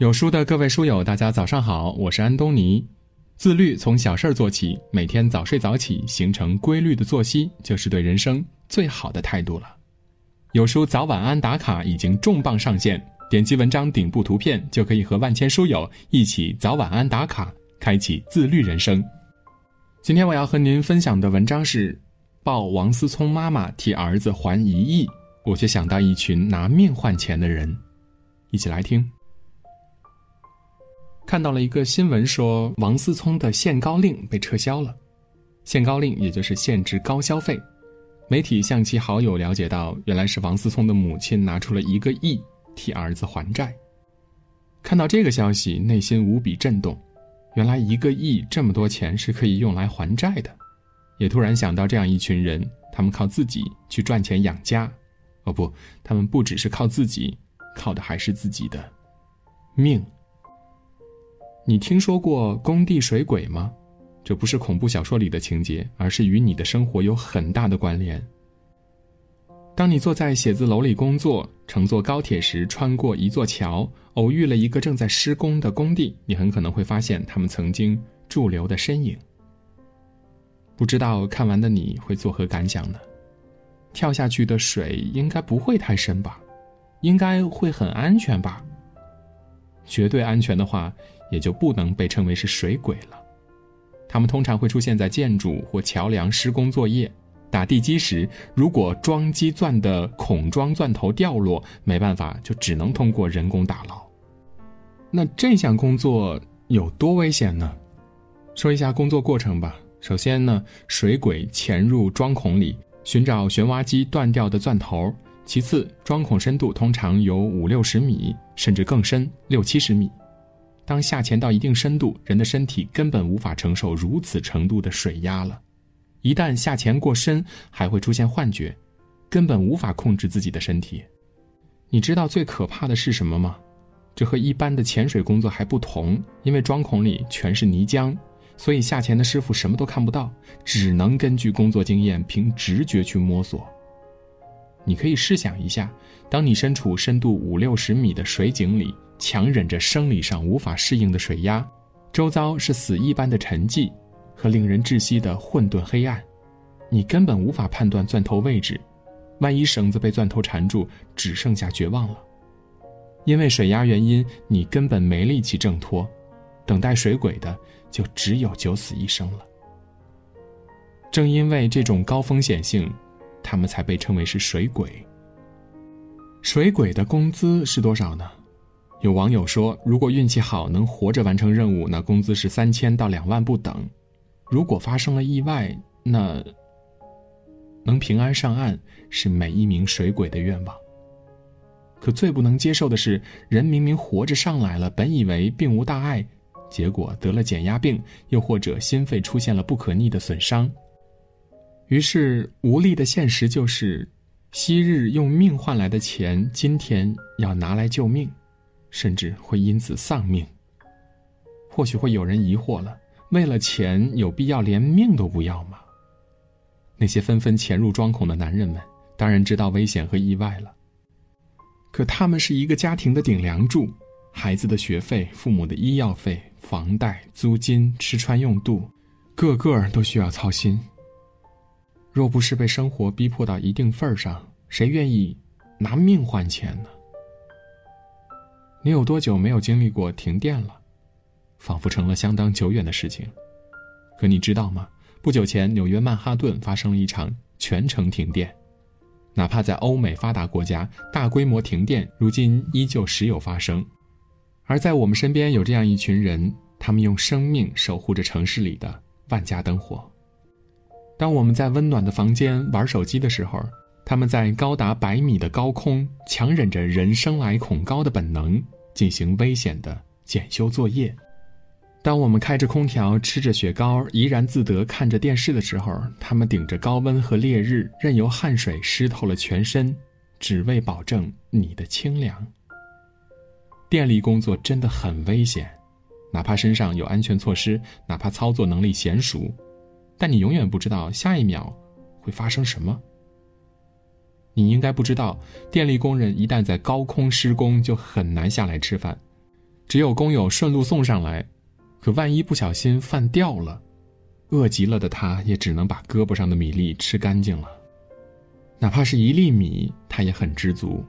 有书的各位书友，大家早上好，我是安东尼。自律从小事儿做起，每天早睡早起，形成规律的作息，就是对人生最好的态度了。有书早晚安打卡已经重磅上线，点击文章顶部图片就可以和万千书友一起早晚安打卡，开启自律人生。今天我要和您分享的文章是：报王思聪妈妈替儿子还一亿，我却想到一群拿命换钱的人。一起来听。看到了一个新闻，说王思聪的限高令被撤销了。限高令也就是限制高消费。媒体向其好友了解到，原来是王思聪的母亲拿出了一个亿替儿子还债。看到这个消息，内心无比震动。原来一个亿这么多钱是可以用来还债的。也突然想到这样一群人，他们靠自己去赚钱养家。哦不，他们不只是靠自己，靠的还是自己的命。你听说过工地水鬼吗？这不是恐怖小说里的情节，而是与你的生活有很大的关联。当你坐在写字楼里工作，乘坐高铁时穿过一座桥，偶遇了一个正在施工的工地，你很可能会发现他们曾经驻留的身影。不知道看完的你会作何感想呢？跳下去的水应该不会太深吧？应该会很安全吧？绝对安全的话。也就不能被称为是水鬼了。他们通常会出现在建筑或桥梁施工作业、打地基时，如果桩基钻的孔桩钻头掉落，没办法，就只能通过人工打捞。那这项工作有多危险呢？说一下工作过程吧。首先呢，水鬼潜入桩孔里寻找旋挖机断掉的钻头；其次，桩孔深度通常有五六十米，甚至更深，六七十米。当下潜到一定深度，人的身体根本无法承受如此程度的水压了。一旦下潜过深，还会出现幻觉，根本无法控制自己的身体。你知道最可怕的是什么吗？这和一般的潜水工作还不同，因为桩孔里全是泥浆，所以下潜的师傅什么都看不到，只能根据工作经验凭直觉去摸索。你可以试想一下，当你身处深度五六十米的水井里。强忍着生理上无法适应的水压，周遭是死一般的沉寂和令人窒息的混沌黑暗，你根本无法判断钻头位置，万一绳子被钻头缠住，只剩下绝望了。因为水压原因，你根本没力气挣脱，等待水鬼的就只有九死一生了。正因为这种高风险性，他们才被称为是水鬼。水鬼的工资是多少呢？有网友说，如果运气好能活着完成任务，那工资是三千到两万不等；如果发生了意外，那能平安上岸是每一名水鬼的愿望。可最不能接受的是，人明明活着上来了，本以为并无大碍，结果得了减压病，又或者心肺出现了不可逆的损伤。于是无力的现实就是，昔日用命换来的钱，今天要拿来救命。甚至会因此丧命。或许会有人疑惑了：为了钱，有必要连命都不要吗？那些纷纷潜入桩孔的男人们，当然知道危险和意外了。可他们是一个家庭的顶梁柱，孩子的学费、父母的医药费、房贷、租金、吃穿用度，个个都需要操心。若不是被生活逼迫到一定份儿上，谁愿意拿命换钱呢？你有多久没有经历过停电了？仿佛成了相当久远的事情。可你知道吗？不久前，纽约曼哈顿发生了一场全城停电。哪怕在欧美发达国家，大规模停电如今依旧时有发生。而在我们身边，有这样一群人，他们用生命守护着城市里的万家灯火。当我们在温暖的房间玩手机的时候，他们在高达百米的高空，强忍着人生来恐高的本能，进行危险的检修作业。当我们开着空调，吃着雪糕，怡然自得看着电视的时候，他们顶着高温和烈日，任由汗水湿透了全身，只为保证你的清凉。电力工作真的很危险，哪怕身上有安全措施，哪怕操作能力娴熟，但你永远不知道下一秒会发生什么。你应该不知道，电力工人一旦在高空施工，就很难下来吃饭。只有工友顺路送上来，可万一不小心饭掉了，饿极了的他也只能把胳膊上的米粒吃干净了。哪怕是一粒米，他也很知足。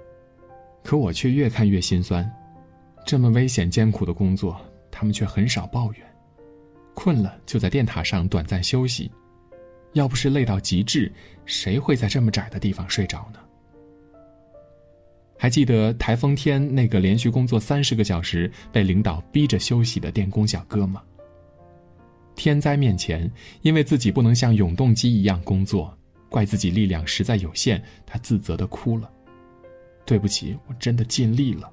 可我却越看越心酸，这么危险艰苦的工作，他们却很少抱怨。困了就在电塔上短暂休息，要不是累到极致，谁会在这么窄的地方睡着呢？还记得台风天那个连续工作三十个小时被领导逼着休息的电工小哥吗？天灾面前，因为自己不能像永动机一样工作，怪自己力量实在有限，他自责的哭了。对不起，我真的尽力了。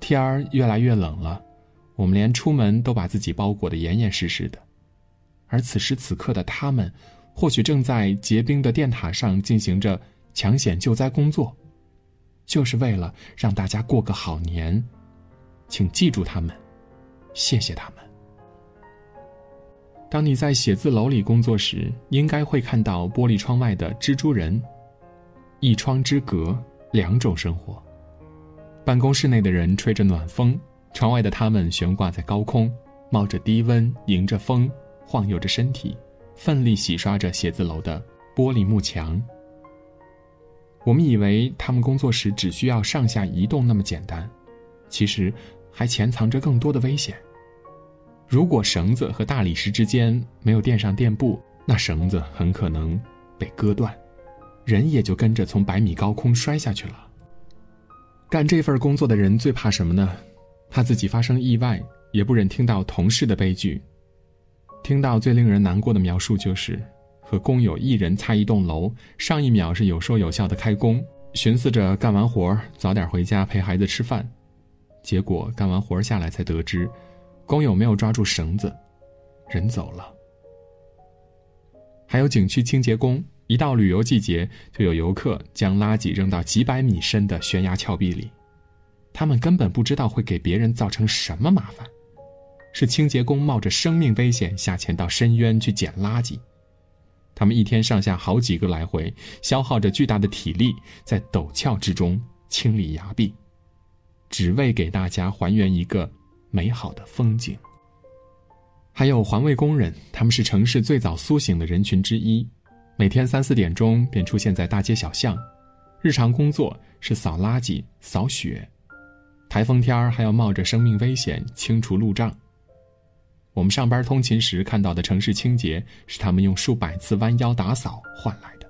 天儿越来越冷了。我们连出门都把自己包裹得严严实实的，而此时此刻的他们，或许正在结冰的电塔上进行着抢险救灾工作，就是为了让大家过个好年。请记住他们，谢谢他们。当你在写字楼里工作时，应该会看到玻璃窗外的蜘蛛人，一窗之隔，两种生活。办公室内的人吹着暖风。窗外的他们悬挂在高空，冒着低温，迎着风，晃悠着身体，奋力洗刷着写字楼的玻璃幕墙。我们以为他们工作时只需要上下移动那么简单，其实还潜藏着更多的危险。如果绳子和大理石之间没有垫上垫布，那绳子很可能被割断，人也就跟着从百米高空摔下去了。干这份工作的人最怕什么呢？怕自己发生意外，也不忍听到同事的悲剧。听到最令人难过的描述就是，和工友一人擦一栋楼，上一秒是有说有笑的开工，寻思着干完活早点回家陪孩子吃饭，结果干完活下来才得知，工友没有抓住绳子，人走了。还有景区清洁工，一到旅游季节，就有游客将垃圾扔到几百米深的悬崖峭壁里。他们根本不知道会给别人造成什么麻烦，是清洁工冒着生命危险下潜到深渊去捡垃圾。他们一天上下好几个来回，消耗着巨大的体力，在陡峭之中清理崖壁，只为给大家还原一个美好的风景。还有环卫工人，他们是城市最早苏醒的人群之一，每天三四点钟便出现在大街小巷，日常工作是扫垃圾、扫雪。台风天儿还要冒着生命危险清除路障。我们上班通勤时看到的城市清洁，是他们用数百次弯腰打扫换来的。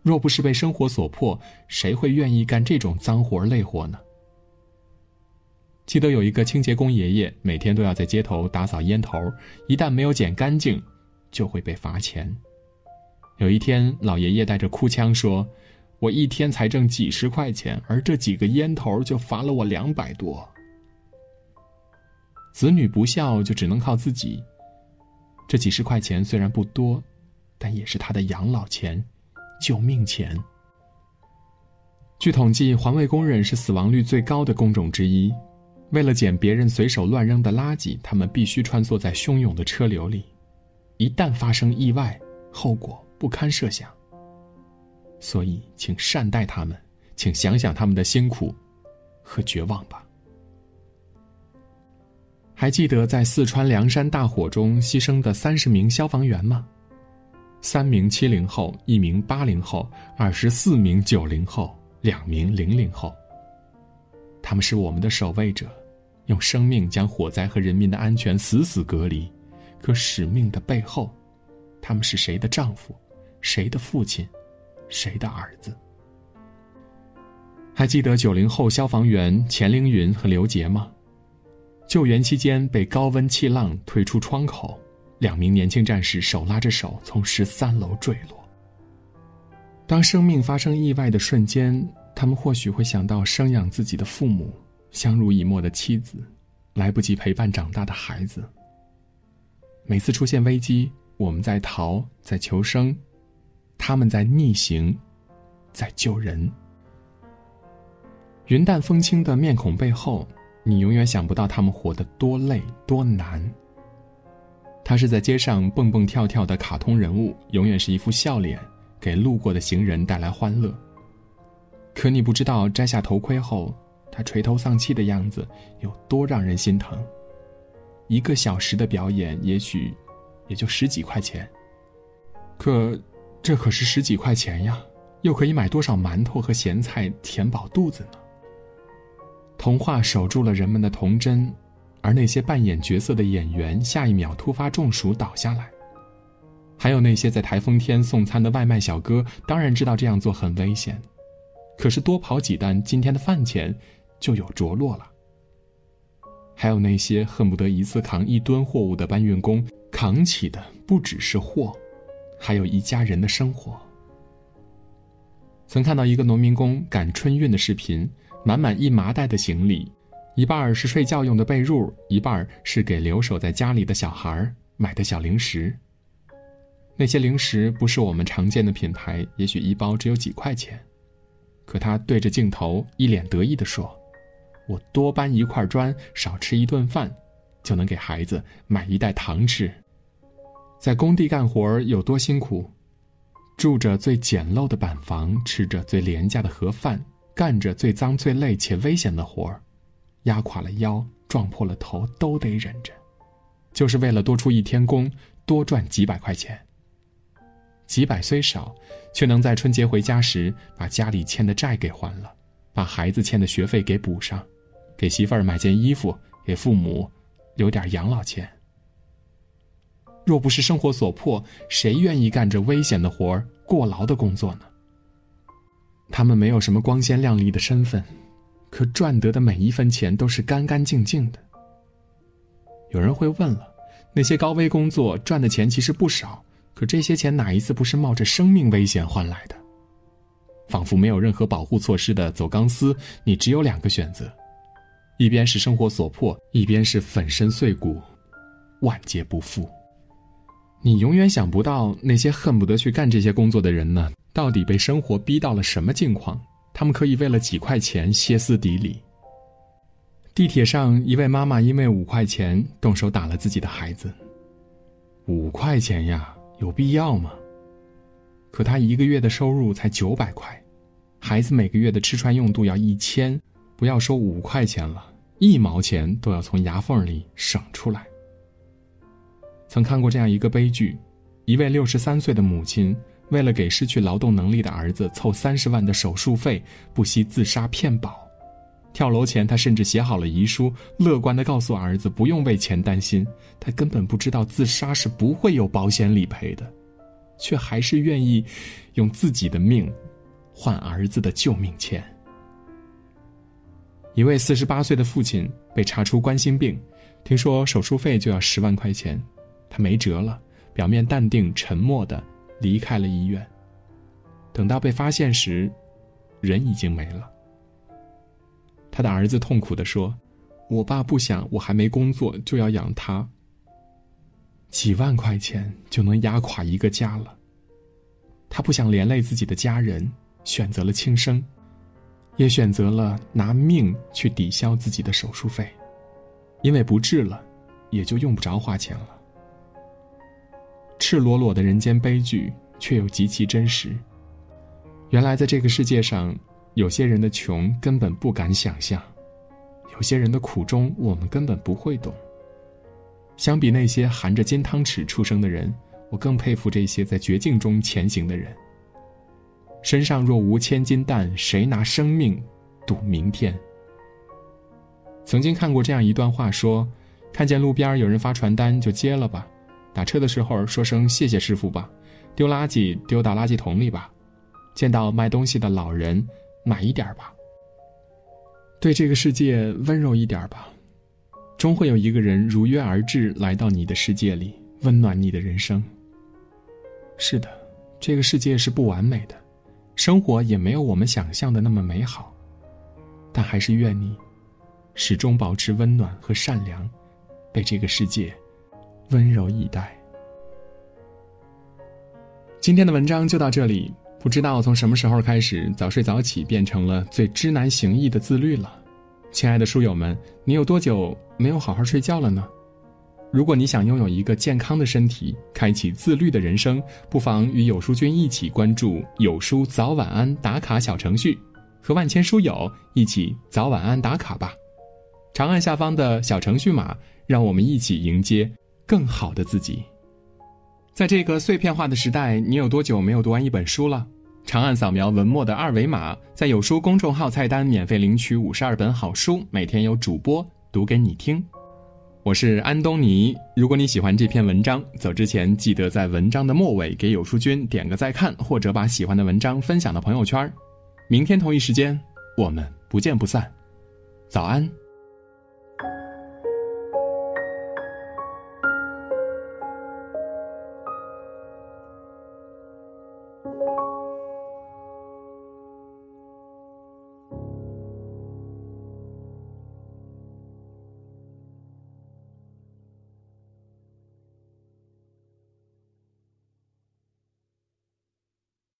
若不是被生活所迫，谁会愿意干这种脏活累活呢？记得有一个清洁工爷爷，每天都要在街头打扫烟头，一旦没有捡干净，就会被罚钱。有一天，老爷爷带着哭腔说。我一天才挣几十块钱，而这几个烟头就罚了我两百多。子女不孝，就只能靠自己。这几十块钱虽然不多，但也是他的养老钱、救命钱。据统计，环卫工人是死亡率最高的工种之一。为了捡别人随手乱扔的垃圾，他们必须穿梭在汹涌的车流里，一旦发生意外，后果不堪设想。所以，请善待他们，请想想他们的辛苦和绝望吧。还记得在四川凉山大火中牺牲的三十名消防员吗？三名七零后，一名八零后，二十四名九零后，两名零零后。他们是我们的守卫者，用生命将火灾和人民的安全死死隔离。可使命的背后，他们是谁的丈夫，谁的父亲？谁的儿子？还记得九零后消防员钱凌云和刘杰吗？救援期间被高温气浪推出窗口，两名年轻战士手拉着手从十三楼坠落。当生命发生意外的瞬间，他们或许会想到生养自己的父母、相濡以沫的妻子、来不及陪伴长大的孩子。每次出现危机，我们在逃，在求生。他们在逆行，在救人。云淡风轻的面孔背后，你永远想不到他们活得多累多难。他是在街上蹦蹦跳跳的卡通人物，永远是一副笑脸，给路过的行人带来欢乐。可你不知道，摘下头盔后，他垂头丧气的样子有多让人心疼。一个小时的表演，也许也就十几块钱。可，这可是十几块钱呀，又可以买多少馒头和咸菜填饱肚子呢？童话守住了人们的童真，而那些扮演角色的演员，下一秒突发中暑倒下来。还有那些在台风天送餐的外卖小哥，当然知道这样做很危险，可是多跑几单，今天的饭钱就有着落了。还有那些恨不得一次扛一吨货物的搬运工，扛起的不只是货，还有一家人的生活。曾看到一个农民工赶春运的视频，满满一麻袋的行李，一半儿是睡觉用的被褥，一半儿是给留守在家里的小孩买的小零食。那些零食不是我们常见的品牌，也许一包只有几块钱，可他对着镜头一脸得意地说：“我多搬一块砖，少吃一顿饭，就能给孩子买一袋糖吃。”在工地干活有多辛苦？住着最简陋的板房，吃着最廉价的盒饭，干着最脏、最累且危险的活儿，压垮了腰，撞破了头，都得忍着，就是为了多出一天工，多赚几百块钱。几百虽少，却能在春节回家时把家里欠的债给还了，把孩子欠的学费给补上，给媳妇儿买件衣服，给父母留点养老钱。若不是生活所迫，谁愿意干这危险的活儿、过劳的工作呢？他们没有什么光鲜亮丽的身份，可赚得的每一分钱都是干干净净的。有人会问了，那些高危工作赚的钱其实不少。可这些钱哪一次不是冒着生命危险换来的？仿佛没有任何保护措施的走钢丝，你只有两个选择：一边是生活所迫，一边是粉身碎骨，万劫不复。你永远想不到那些恨不得去干这些工作的人呢，到底被生活逼到了什么境况？他们可以为了几块钱歇斯底里。地铁上，一位妈妈因为五块钱动手打了自己的孩子。五块钱呀！有必要吗？可他一个月的收入才九百块，孩子每个月的吃穿用度要一千，不要说五块钱了，一毛钱都要从牙缝里省出来。曾看过这样一个悲剧：一位六十三岁的母亲，为了给失去劳动能力的儿子凑三十万的手术费，不惜自杀骗保。跳楼前，他甚至写好了遗书，乐观地告诉儿子不用为钱担心。他根本不知道自杀是不会有保险理赔的，却还是愿意用自己的命换儿子的救命钱。一位四十八岁的父亲被查出冠心病，听说手术费就要十万块钱，他没辙了，表面淡定沉默的离开了医院。等到被发现时，人已经没了。他的儿子痛苦地说：“我爸不想我还没工作就要养他。几万块钱就能压垮一个家了。他不想连累自己的家人，选择了轻生，也选择了拿命去抵消自己的手术费，因为不治了，也就用不着花钱了。赤裸裸的人间悲剧，却又极其真实。原来在这个世界上。”有些人的穷根本不敢想象，有些人的苦衷我们根本不会懂。相比那些含着金汤匙出生的人，我更佩服这些在绝境中前行的人。身上若无千斤担，谁拿生命赌明天？曾经看过这样一段话，说：看见路边有人发传单就接了吧，打车的时候说声谢谢师傅吧，丢垃圾丢到垃圾桶里吧，见到卖东西的老人。买一点吧，对这个世界温柔一点吧，终会有一个人如约而至，来到你的世界里，温暖你的人生。是的，这个世界是不完美的，生活也没有我们想象的那么美好，但还是愿你始终保持温暖和善良，被这个世界温柔以待。今天的文章就到这里。不知道从什么时候开始，早睡早起变成了最知难行易的自律了。亲爱的书友们，你有多久没有好好睡觉了呢？如果你想拥有一个健康的身体，开启自律的人生，不妨与有书君一起关注有书早晚安打卡小程序。和万千书友一起早晚安打卡吧。长按下方的小程序码，让我们一起迎接更好的自己。在这个碎片化的时代，你有多久没有读完一本书了？长按扫描文末的二维码，在有书公众号菜单免费领取五十二本好书，每天有主播读给你听。我是安东尼。如果你喜欢这篇文章，走之前记得在文章的末尾给有书君点个再看，或者把喜欢的文章分享到朋友圈。明天同一时间，我们不见不散。早安。